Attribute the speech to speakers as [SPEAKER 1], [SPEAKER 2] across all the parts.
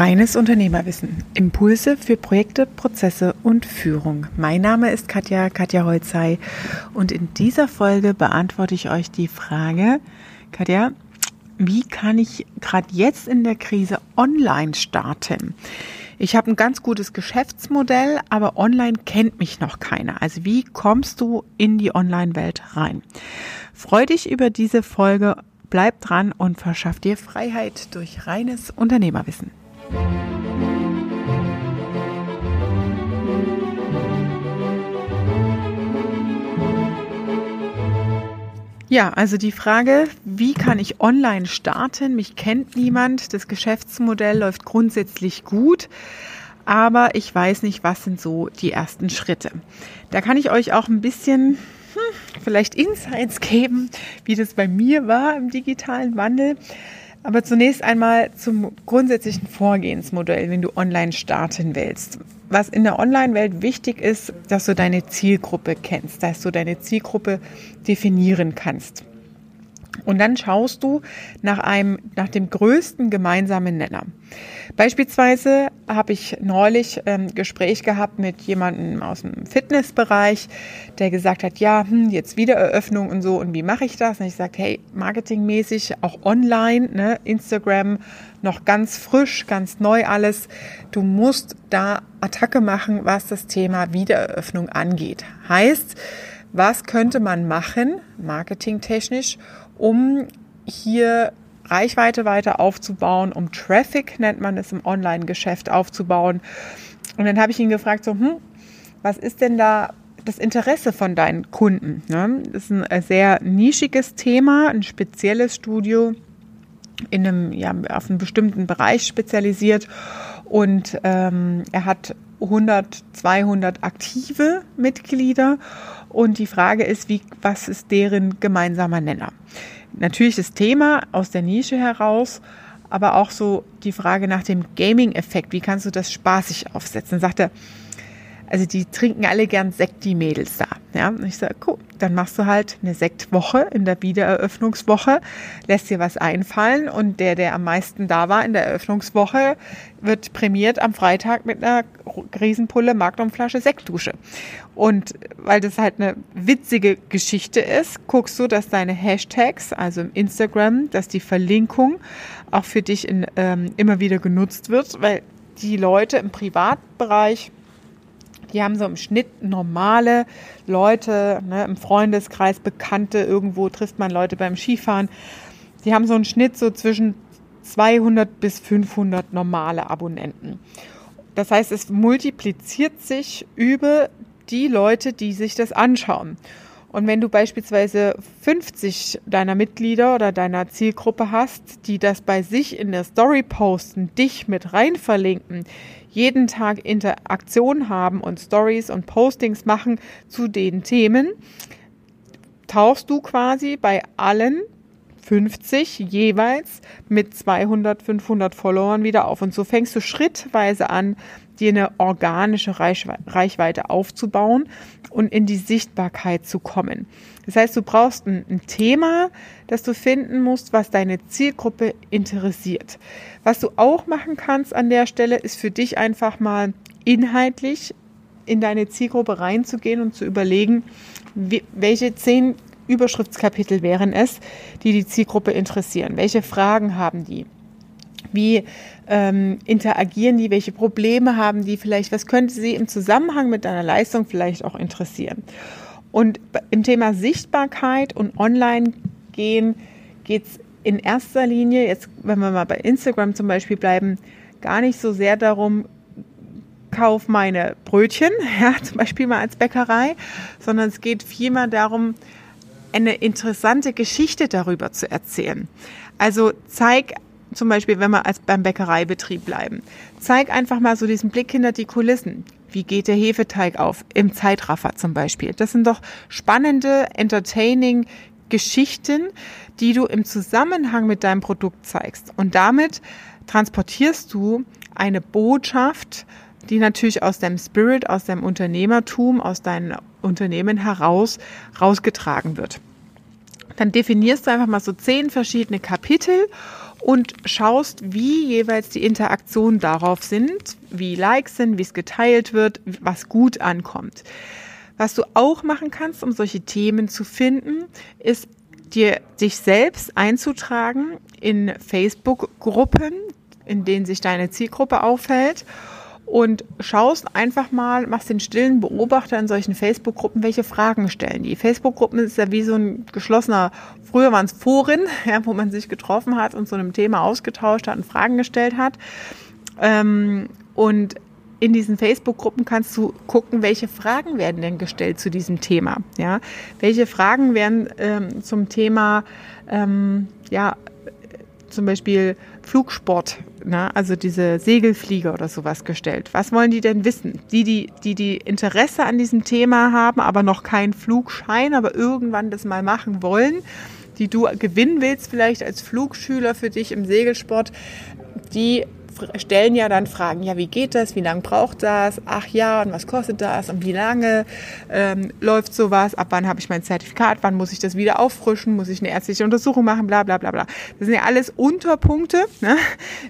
[SPEAKER 1] Reines Unternehmerwissen. Impulse für Projekte, Prozesse und Führung. Mein Name ist Katja, Katja Holzei und in dieser Folge beantworte ich euch die Frage, Katja, wie kann ich gerade jetzt in der Krise online starten? Ich habe ein ganz gutes Geschäftsmodell, aber online kennt mich noch keiner. Also wie kommst du in die Online-Welt rein? Freu dich über diese Folge, bleib dran und verschaff dir Freiheit durch reines Unternehmerwissen. Ja, also die Frage, wie kann ich online starten? Mich kennt niemand. Das Geschäftsmodell läuft grundsätzlich gut, aber ich weiß nicht, was sind so die ersten Schritte. Da kann ich euch auch ein bisschen hm, vielleicht Insights geben, wie das bei mir war im digitalen Wandel. Aber zunächst einmal zum grundsätzlichen Vorgehensmodell, wenn du online starten willst. Was in der Online-Welt wichtig ist, dass du deine Zielgruppe kennst, dass du deine Zielgruppe definieren kannst. Und dann schaust du nach einem, nach dem größten gemeinsamen Nenner. Beispielsweise habe ich neulich ein ähm, Gespräch gehabt mit jemandem aus dem Fitnessbereich, der gesagt hat, ja, hm, jetzt Wiedereröffnung und so und wie mache ich das? Und ich sagte, hey, marketingmäßig, auch online, ne, Instagram, noch ganz frisch, ganz neu alles. Du musst da Attacke machen, was das Thema Wiedereröffnung angeht. Heißt, was könnte man machen, marketingtechnisch, um hier Reichweite weiter aufzubauen, um Traffic, nennt man es im Online-Geschäft, aufzubauen. Und dann habe ich ihn gefragt, so, hm, was ist denn da das Interesse von deinen Kunden? Ne? Das ist ein sehr nischiges Thema, ein spezielles Studio in einem, ja, auf einen bestimmten Bereich spezialisiert. Und ähm, er hat 100, 200 aktive Mitglieder und die Frage ist, wie, was ist deren gemeinsamer Nenner? Natürlich das Thema aus der Nische heraus, aber auch so die Frage nach dem Gaming-Effekt. Wie kannst du das spaßig aufsetzen? Sagt er, also die trinken alle gern Sekt, die Mädels da. Ja, und ich sage, cool, dann machst du halt eine Sektwoche in der Wiedereröffnungswoche, lässt dir was einfallen und der, der am meisten da war in der Eröffnungswoche, wird prämiert am Freitag mit einer Riesenpulle Magnumflasche Sektdusche. Und weil das halt eine witzige Geschichte ist, guckst du, dass deine Hashtags, also im Instagram, dass die Verlinkung auch für dich in, ähm, immer wieder genutzt wird, weil die Leute im Privatbereich die haben so im Schnitt normale Leute, ne, im Freundeskreis, Bekannte, irgendwo trifft man Leute beim Skifahren. Die haben so einen Schnitt so zwischen 200 bis 500 normale Abonnenten. Das heißt, es multipliziert sich über die Leute, die sich das anschauen. Und wenn du beispielsweise 50 deiner Mitglieder oder deiner Zielgruppe hast, die das bei sich in der Story posten, dich mit rein verlinken, jeden Tag Interaktion haben und Stories und Postings machen zu den Themen, tauchst du quasi bei allen 50 jeweils mit 200, 500 Followern wieder auf. Und so fängst du schrittweise an, dir eine organische Reichweite aufzubauen und in die Sichtbarkeit zu kommen. Das heißt, du brauchst ein, ein, Thema, das du finden musst, was deine Zielgruppe interessiert. Was du auch machen kannst an der Stelle, ist für dich einfach mal inhaltlich in deine Zielgruppe reinzugehen und zu überlegen, welche zehn Überschriftskapitel wären es, die die Zielgruppe interessieren. Welche Fragen haben die? Wie ähm, interagieren die? Welche Probleme haben die vielleicht? Was könnte sie im Zusammenhang mit deiner Leistung vielleicht auch interessieren? Und im Thema Sichtbarkeit und Online gehen geht es in erster Linie, jetzt wenn wir mal bei Instagram zum Beispiel bleiben, gar nicht so sehr darum, kauf meine Brötchen, ja, zum Beispiel mal als Bäckerei, sondern es geht vielmehr darum, eine interessante Geschichte darüber zu erzählen. Also zeig zum Beispiel, wenn wir als beim Bäckereibetrieb bleiben, zeig einfach mal so diesen Blick hinter die Kulissen. Wie geht der Hefeteig auf? Im Zeitraffer zum Beispiel. Das sind doch spannende, entertaining Geschichten, die du im Zusammenhang mit deinem Produkt zeigst. Und damit transportierst du eine Botschaft, die natürlich aus deinem Spirit, aus deinem Unternehmertum, aus deinem Unternehmen heraus rausgetragen wird. Dann definierst du einfach mal so zehn verschiedene Kapitel und schaust, wie jeweils die Interaktionen darauf sind, wie Likes sind, wie es geteilt wird, was gut ankommt. Was du auch machen kannst, um solche Themen zu finden, ist dir dich selbst einzutragen in Facebook-Gruppen, in denen sich deine Zielgruppe aufhält und schaust einfach mal, machst den stillen Beobachter in solchen Facebook-Gruppen, welche Fragen stellen die. Facebook-Gruppen ist ja wie so ein geschlossener, früher waren es Foren, ja, wo man sich getroffen hat und zu einem Thema ausgetauscht hat und Fragen gestellt hat. Ähm, und in diesen Facebook-Gruppen kannst du gucken, welche Fragen werden denn gestellt zu diesem Thema. Ja, welche Fragen werden ähm, zum Thema, ähm, ja, zum Beispiel Flugsport, ne? also diese Segelflieger oder sowas gestellt. Was wollen die denn wissen? Die, die, die, die Interesse an diesem Thema haben, aber noch keinen Flugschein, aber irgendwann das mal machen wollen, die du gewinnen willst, vielleicht als Flugschüler für dich im Segelsport, die stellen ja dann Fragen, ja, wie geht das, wie lange braucht das, ach ja, und was kostet das und wie lange ähm, läuft sowas, ab wann habe ich mein Zertifikat, wann muss ich das wieder auffrischen, muss ich eine ärztliche Untersuchung machen, bla bla bla bla. Das sind ja alles Unterpunkte, ne,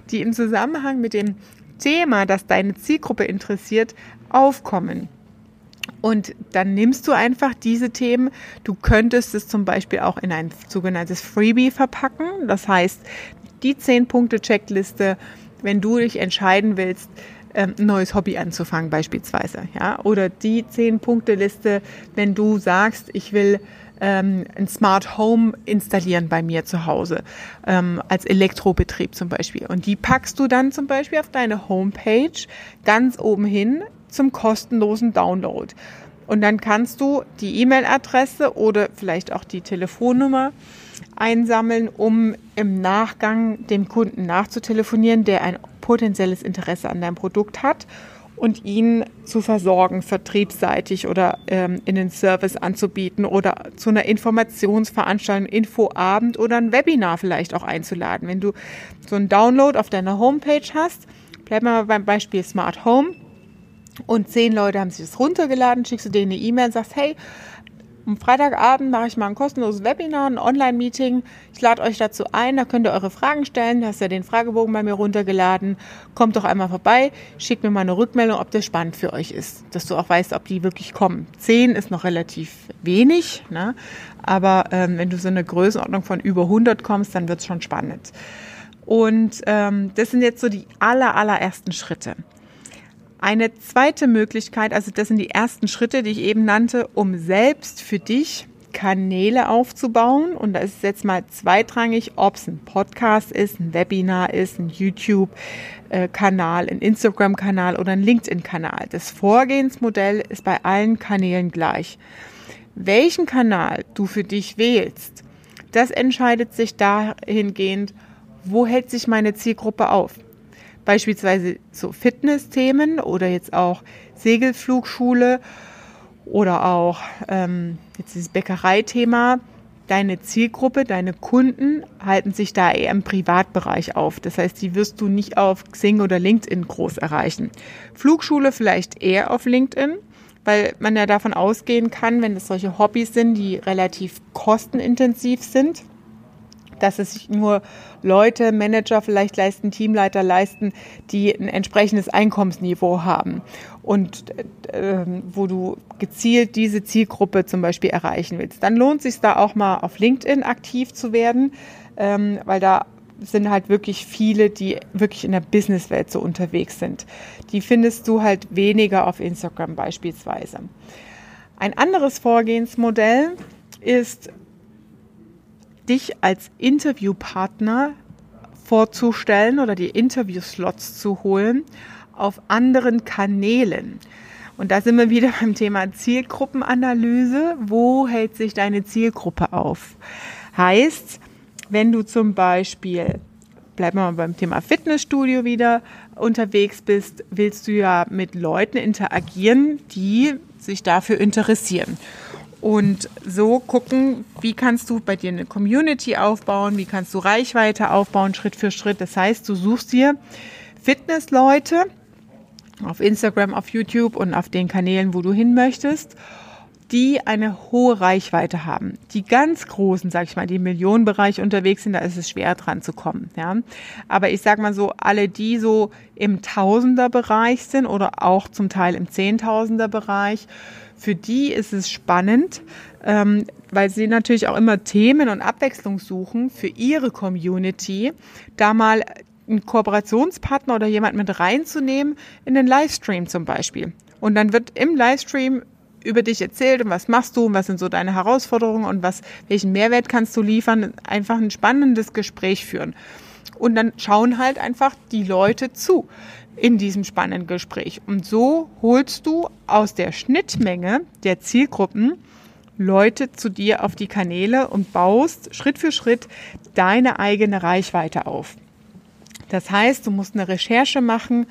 [SPEAKER 1] die im Zusammenhang mit dem Thema, das deine Zielgruppe interessiert, aufkommen. Und dann nimmst du einfach diese Themen. Du könntest es zum Beispiel auch in ein sogenanntes Freebie verpacken. Das heißt, die 10-Punkte-Checkliste wenn du dich entscheiden willst, ähm, ein neues Hobby anzufangen beispielsweise, ja, oder die zehn Punkte Liste, wenn du sagst, ich will ähm, ein Smart Home installieren bei mir zu Hause ähm, als Elektrobetrieb zum Beispiel. Und die packst du dann zum Beispiel auf deine Homepage ganz oben hin zum kostenlosen Download. Und dann kannst du die E-Mail-Adresse oder vielleicht auch die Telefonnummer einsammeln, um im Nachgang dem Kunden nachzutelefonieren, der ein potenzielles Interesse an deinem Produkt hat und ihn zu versorgen, vertriebsseitig oder ähm, in den Service anzubieten oder zu einer Informationsveranstaltung, Infoabend oder ein Webinar vielleicht auch einzuladen. Wenn du so einen Download auf deiner Homepage hast, bleiben wir mal beim Beispiel Smart Home und zehn Leute haben sich das runtergeladen, schickst du denen eine E-Mail und sagst, hey, am Freitagabend mache ich mal ein kostenloses Webinar, ein Online-Meeting. Ich lade euch dazu ein, da könnt ihr eure Fragen stellen. Du hast ja den Fragebogen bei mir runtergeladen. Kommt doch einmal vorbei, schickt mir mal eine Rückmeldung, ob das spannend für euch ist, dass du auch weißt, ob die wirklich kommen. Zehn ist noch relativ wenig, ne? aber ähm, wenn du so eine Größenordnung von über 100 kommst, dann wird es schon spannend. Und ähm, das sind jetzt so die aller, allerersten Schritte. Eine zweite Möglichkeit, also das sind die ersten Schritte, die ich eben nannte, um selbst für dich Kanäle aufzubauen. Und da ist es jetzt mal zweitrangig, ob es ein Podcast ist, ein Webinar ist, ein YouTube-Kanal, ein Instagram-Kanal oder ein LinkedIn-Kanal. Das Vorgehensmodell ist bei allen Kanälen gleich. Welchen Kanal du für dich wählst, das entscheidet sich dahingehend, wo hält sich meine Zielgruppe auf beispielsweise so Fitness-Themen oder jetzt auch Segelflugschule oder auch ähm, jetzt dieses Bäckereithema. Deine Zielgruppe, deine Kunden halten sich da eher im Privatbereich auf. Das heißt, die wirst du nicht auf Xing oder LinkedIn groß erreichen. Flugschule vielleicht eher auf LinkedIn, weil man ja davon ausgehen kann, wenn es solche Hobbys sind, die relativ kostenintensiv sind, dass es sich nur Leute, Manager vielleicht leisten, Teamleiter leisten, die ein entsprechendes Einkommensniveau haben und äh, wo du gezielt diese Zielgruppe zum Beispiel erreichen willst. Dann lohnt es sich da auch mal auf LinkedIn aktiv zu werden, ähm, weil da sind halt wirklich viele, die wirklich in der Businesswelt so unterwegs sind. Die findest du halt weniger auf Instagram beispielsweise. Ein anderes Vorgehensmodell ist dich als Interviewpartner vorzustellen oder die Interviewslots zu holen auf anderen Kanälen. Und da sind wir wieder beim Thema Zielgruppenanalyse. Wo hält sich deine Zielgruppe auf? Heißt, wenn du zum Beispiel, bleiben wir mal beim Thema Fitnessstudio wieder unterwegs bist, willst du ja mit Leuten interagieren, die sich dafür interessieren und so gucken, wie kannst du bei dir eine Community aufbauen, wie kannst du Reichweite aufbauen, Schritt für Schritt. Das heißt, du suchst dir Fitnessleute auf Instagram, auf YouTube und auf den Kanälen, wo du hin möchtest, die eine hohe Reichweite haben. Die ganz großen, sag ich mal, die im Millionenbereich unterwegs sind, da ist es schwer dran zu kommen. Ja. Aber ich sag mal so, alle, die so im Tausenderbereich sind oder auch zum Teil im Zehntausenderbereich, für die ist es spannend, ähm, weil sie natürlich auch immer Themen und Abwechslung suchen für ihre Community, da mal einen Kooperationspartner oder jemand mit reinzunehmen in den Livestream zum Beispiel. Und dann wird im Livestream über dich erzählt und was machst du und was sind so deine Herausforderungen und was, welchen Mehrwert kannst du liefern, einfach ein spannendes Gespräch führen. Und dann schauen halt einfach die Leute zu in diesem spannenden Gespräch. Und so holst du aus der Schnittmenge der Zielgruppen Leute zu dir auf die Kanäle und baust Schritt für Schritt deine eigene Reichweite auf. Das heißt, du musst eine Recherche machen,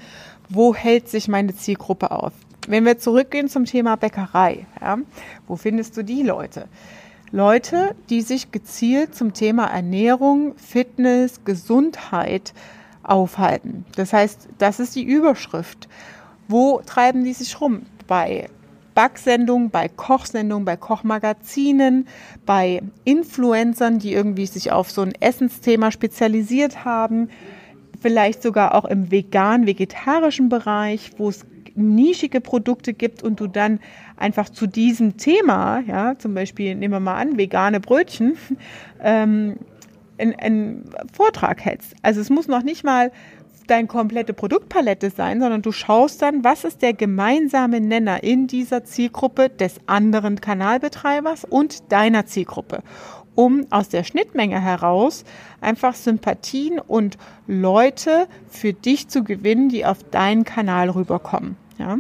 [SPEAKER 1] wo hält sich meine Zielgruppe auf. Wenn wir zurückgehen zum Thema Bäckerei, ja, wo findest du die Leute? Leute, die sich gezielt zum Thema Ernährung, Fitness, Gesundheit aufhalten. Das heißt, das ist die Überschrift. Wo treiben die sich rum? Bei Backsendungen, bei Kochsendungen, bei Kochmagazinen, bei Influencern, die irgendwie sich auf so ein Essensthema spezialisiert haben, vielleicht sogar auch im vegan-vegetarischen Bereich, wo es nischige Produkte gibt und du dann einfach zu diesem Thema, ja, zum Beispiel nehmen wir mal an, vegane Brötchen, ähm, einen Vortrag hältst. Also es muss noch nicht mal deine komplette Produktpalette sein, sondern du schaust dann, was ist der gemeinsame Nenner in dieser Zielgruppe des anderen Kanalbetreibers und deiner Zielgruppe um aus der Schnittmenge heraus einfach Sympathien und Leute für dich zu gewinnen, die auf deinen Kanal rüberkommen. Ja.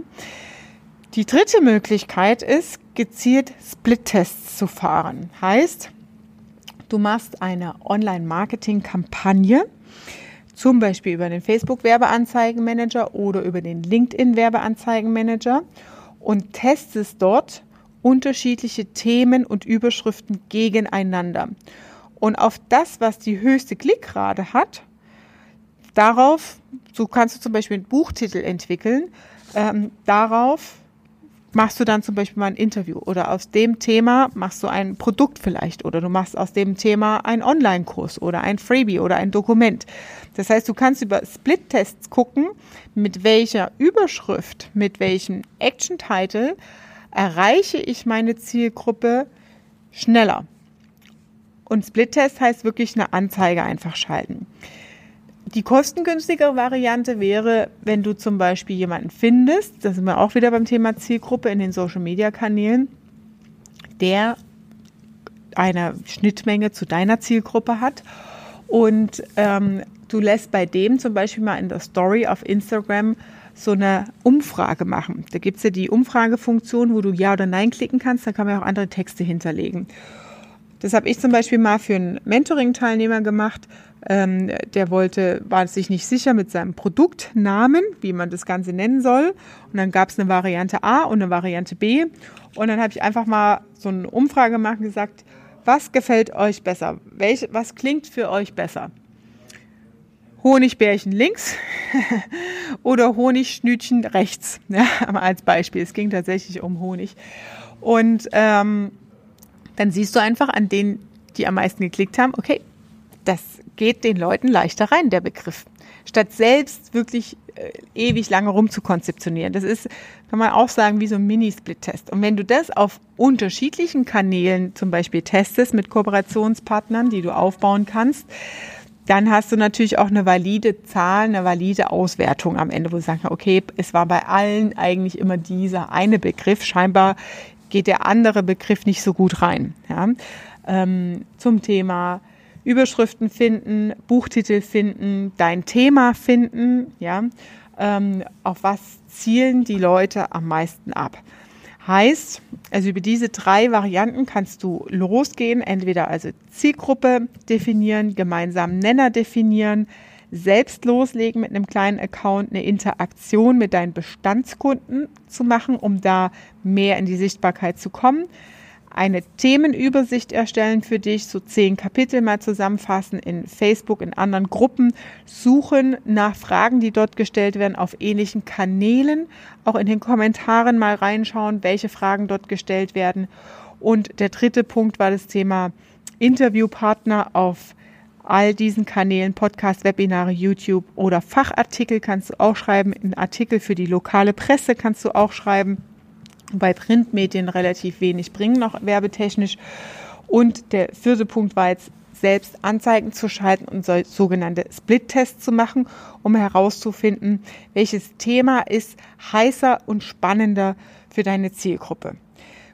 [SPEAKER 1] Die dritte Möglichkeit ist, gezielt Split-Tests zu fahren. Heißt, du machst eine Online-Marketing-Kampagne, zum Beispiel über den Facebook-Werbeanzeigenmanager oder über den LinkedIn-Werbeanzeigenmanager und testest dort unterschiedliche Themen und Überschriften gegeneinander. Und auf das, was die höchste Klickrate hat, darauf, so kannst du zum Beispiel einen Buchtitel entwickeln, ähm, darauf machst du dann zum Beispiel mal ein Interview oder aus dem Thema machst du ein Produkt vielleicht oder du machst aus dem Thema einen Online-Kurs oder ein Freebie oder ein Dokument. Das heißt, du kannst über Split-Tests gucken, mit welcher Überschrift, mit welchem Action-Title erreiche ich meine Zielgruppe schneller. Und Split-Test heißt wirklich eine Anzeige einfach schalten. Die kostengünstigere Variante wäre, wenn du zum Beispiel jemanden findest, da sind wir auch wieder beim Thema Zielgruppe in den Social-Media-Kanälen, der eine Schnittmenge zu deiner Zielgruppe hat und ähm, du lässt bei dem zum Beispiel mal in der Story auf Instagram so eine Umfrage machen. Da gibt es ja die Umfragefunktion, wo du Ja oder Nein klicken kannst, da kann man auch andere Texte hinterlegen. Das habe ich zum Beispiel mal für einen Mentoring-Teilnehmer gemacht. Ähm, der wollte, war sich nicht sicher mit seinem Produktnamen, wie man das Ganze nennen soll. Und dann gab es eine Variante A und eine Variante B. Und dann habe ich einfach mal so eine Umfrage gemacht und gesagt, was gefällt euch besser? Welch, was klingt für euch besser? Honigbärchen links oder Honigschnütchen rechts, ja, als Beispiel. Es ging tatsächlich um Honig. Und ähm, dann siehst du einfach an denen, die am meisten geklickt haben, okay, das geht den Leuten leichter rein, der Begriff. Statt selbst wirklich äh, ewig lange rumzukonzeptionieren. Das ist, kann man auch sagen, wie so ein Mini-Split-Test. Und wenn du das auf unterschiedlichen Kanälen zum Beispiel testest mit Kooperationspartnern, die du aufbauen kannst, dann hast du natürlich auch eine valide Zahl, eine valide Auswertung am Ende, wo du sagst, okay, es war bei allen eigentlich immer dieser eine Begriff. Scheinbar geht der andere Begriff nicht so gut rein. Ja? Ähm, zum Thema Überschriften finden, Buchtitel finden, dein Thema finden, ja, ähm, auf was zielen die Leute am meisten ab. Heißt, also über diese drei Varianten kannst du losgehen, entweder also Zielgruppe definieren, gemeinsamen Nenner definieren, selbst loslegen mit einem kleinen Account, eine Interaktion mit deinen Bestandskunden zu machen, um da mehr in die Sichtbarkeit zu kommen. eine Themenübersicht erstellen für dich, so zehn Kapitel mal zusammenfassen in Facebook, in anderen Gruppen, suchen nach Fragen, die dort gestellt werden, auf ähnlichen Kanälen, auch in den Kommentaren mal reinschauen, welche Fragen dort gestellt werden. Und der dritte Punkt war das Thema Interviewpartner auf all diesen Kanälen, Podcast, Webinare, YouTube oder Fachartikel kannst du auch schreiben, einen Artikel für die lokale Presse kannst du auch schreiben bei Printmedien relativ wenig bringen, noch werbetechnisch. Und der vierte Punkt war jetzt selbst Anzeigen zu schalten und so, sogenannte Split-Tests zu machen, um herauszufinden, welches Thema ist heißer und spannender für deine Zielgruppe.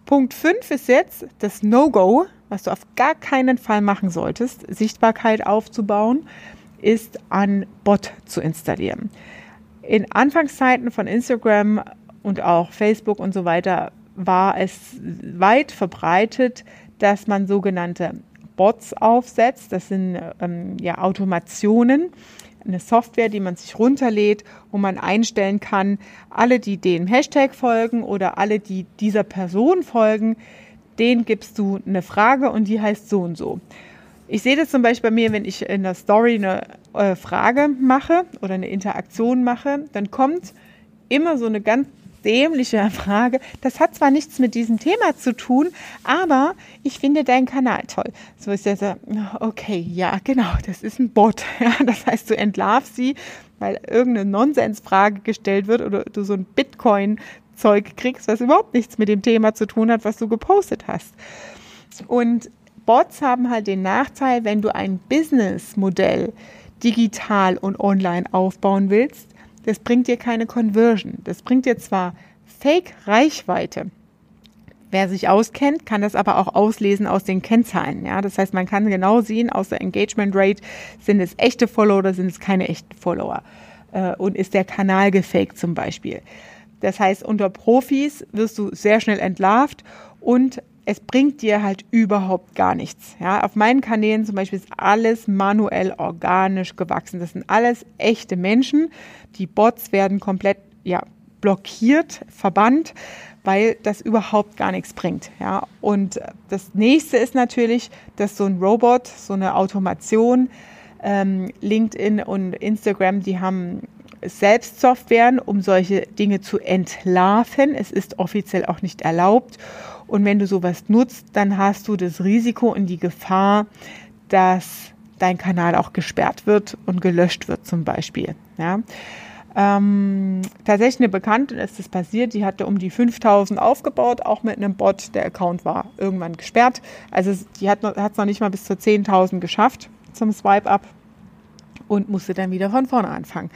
[SPEAKER 1] Punkt 5 ist jetzt das No-Go, was du auf gar keinen Fall machen solltest, Sichtbarkeit aufzubauen, ist ein Bot zu installieren. In Anfangszeiten von Instagram und auch Facebook und so weiter war es weit verbreitet, dass man sogenannte Bots aufsetzt. Das sind ähm, ja Automationen, eine Software, die man sich runterlädt, wo man einstellen kann, alle, die dem Hashtag folgen oder alle, die dieser Person folgen, denen gibst du eine Frage und die heißt so und so. Ich sehe das zum Beispiel bei mir, wenn ich in der Story eine äh, Frage mache oder eine Interaktion mache, dann kommt immer so eine ganz dämliche Frage. Das hat zwar nichts mit diesem Thema zu tun, aber ich finde deinen Kanal toll. So ist der so, okay, ja, genau, das ist ein Bot. Ja, das heißt, du entlarvst sie, weil irgendeine Nonsensfrage gestellt wird oder du so ein Bitcoin Zeug kriegst, was überhaupt nichts mit dem Thema zu tun hat, was du gepostet hast. Und Bots haben halt den Nachteil, wenn du ein Businessmodell digital und online aufbauen willst, das bringt dir keine Conversion. Das bringt dir zwar Fake-Reichweite. Wer sich auskennt, kann das aber auch auslesen aus den Kennzahlen. Ja, das heißt, man kann genau sehen aus der Engagement Rate, sind es echte Follower oder sind es keine echten Follower? Äh, und ist der Kanal gefaked zum Beispiel? Das heißt, unter Profis wirst du sehr schnell entlarvt und es bringt dir halt überhaupt gar nichts. Ja, auf meinen Kanälen zum Beispiel ist alles manuell organisch gewachsen. Das sind alles echte Menschen. Die Bots werden komplett ja, blockiert, verbannt, weil das überhaupt gar nichts bringt. Ja, und das nächste ist natürlich, dass so ein Robot, so eine Automation, ähm, LinkedIn und Instagram, die haben selbst Softwaren, um solche Dinge zu entlarven. Es ist offiziell auch nicht erlaubt. Und wenn du sowas nutzt, dann hast du das Risiko und die Gefahr, dass dein Kanal auch gesperrt wird und gelöscht wird zum Beispiel. Ja. Ähm, tatsächlich eine Bekannte ist das passiert, die hatte um die 5000 aufgebaut, auch mit einem Bot. Der Account war irgendwann gesperrt. Also die hat es noch nicht mal bis zu 10.000 geschafft zum Swipe-Up und musste dann wieder von vorne anfangen.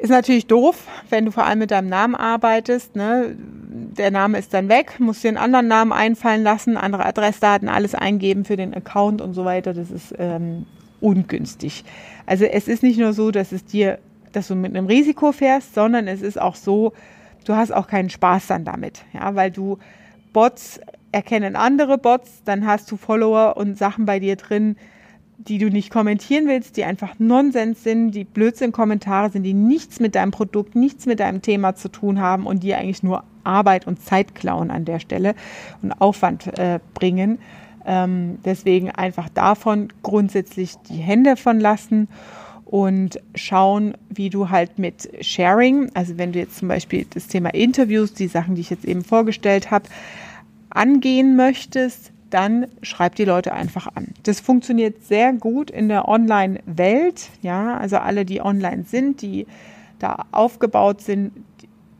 [SPEAKER 1] Ist natürlich doof, wenn du vor allem mit deinem Namen arbeitest. Ne? Der Name ist dann weg, musst dir einen anderen Namen einfallen lassen, andere Adressdaten, alles eingeben für den Account und so weiter. Das ist ähm, ungünstig. Also es ist nicht nur so, dass es dir, dass du mit einem Risiko fährst, sondern es ist auch so, du hast auch keinen Spaß dann damit, ja, weil du Bots erkennen andere Bots, dann hast du Follower und Sachen bei dir drin, die du nicht kommentieren willst, die einfach Nonsens sind, die Blödsinn-Kommentare sind, die nichts mit deinem Produkt, nichts mit deinem Thema zu tun haben und die eigentlich nur Arbeit und Zeit klauen an der Stelle und Aufwand äh, bringen. Ähm, deswegen einfach davon grundsätzlich die Hände von lassen und schauen, wie du halt mit Sharing, also wenn du jetzt zum Beispiel das Thema Interviews, die Sachen, die ich jetzt eben vorgestellt habe, angehen möchtest, dann schreib die Leute einfach an. Das funktioniert sehr gut in der Online-Welt. Ja, also alle, die online sind, die da aufgebaut sind,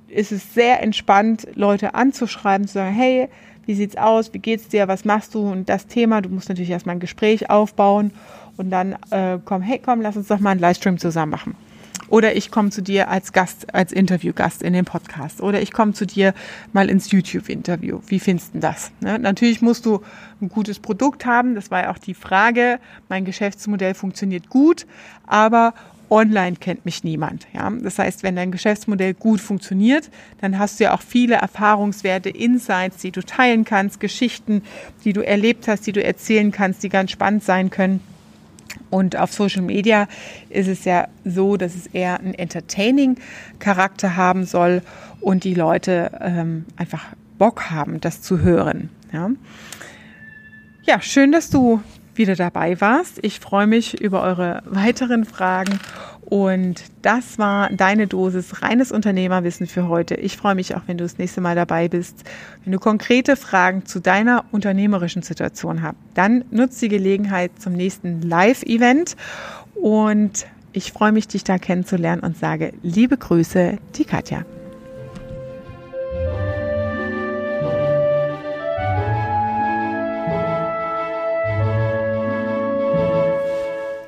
[SPEAKER 1] ist es sehr entspannt, Leute anzuschreiben, zu sagen, hey, wie sieht's aus, wie geht's dir, was machst du und das Thema. Du musst natürlich erstmal ein Gespräch aufbauen und dann äh, komm, hey, komm, lass uns doch mal einen Livestream zusammen machen. Oder ich komme zu dir als Gast, als Interviewgast in den Podcast. Oder ich komme zu dir mal ins YouTube-Interview. Wie findest du das? Ne? Natürlich musst du ein gutes Produkt haben. Das war ja auch die Frage. Mein Geschäftsmodell funktioniert gut, aber online kennt mich niemand. Ja? Das heißt, wenn dein Geschäftsmodell gut funktioniert, dann hast du ja auch viele Erfahrungswerte, Insights, die du teilen kannst, Geschichten, die du erlebt hast, die du erzählen kannst, die ganz spannend sein können. Und auf Social Media ist es ja so, dass es eher einen Entertaining-Charakter haben soll und die Leute ähm, einfach Bock haben, das zu hören. Ja, ja schön, dass du wieder dabei warst. Ich freue mich über eure weiteren Fragen und das war deine Dosis reines Unternehmerwissen für heute. Ich freue mich auch, wenn du das nächste Mal dabei bist. Wenn du konkrete Fragen zu deiner unternehmerischen Situation hast, dann nutzt die Gelegenheit zum nächsten Live-Event und ich freue mich, dich da kennenzulernen und sage liebe Grüße, die Katja.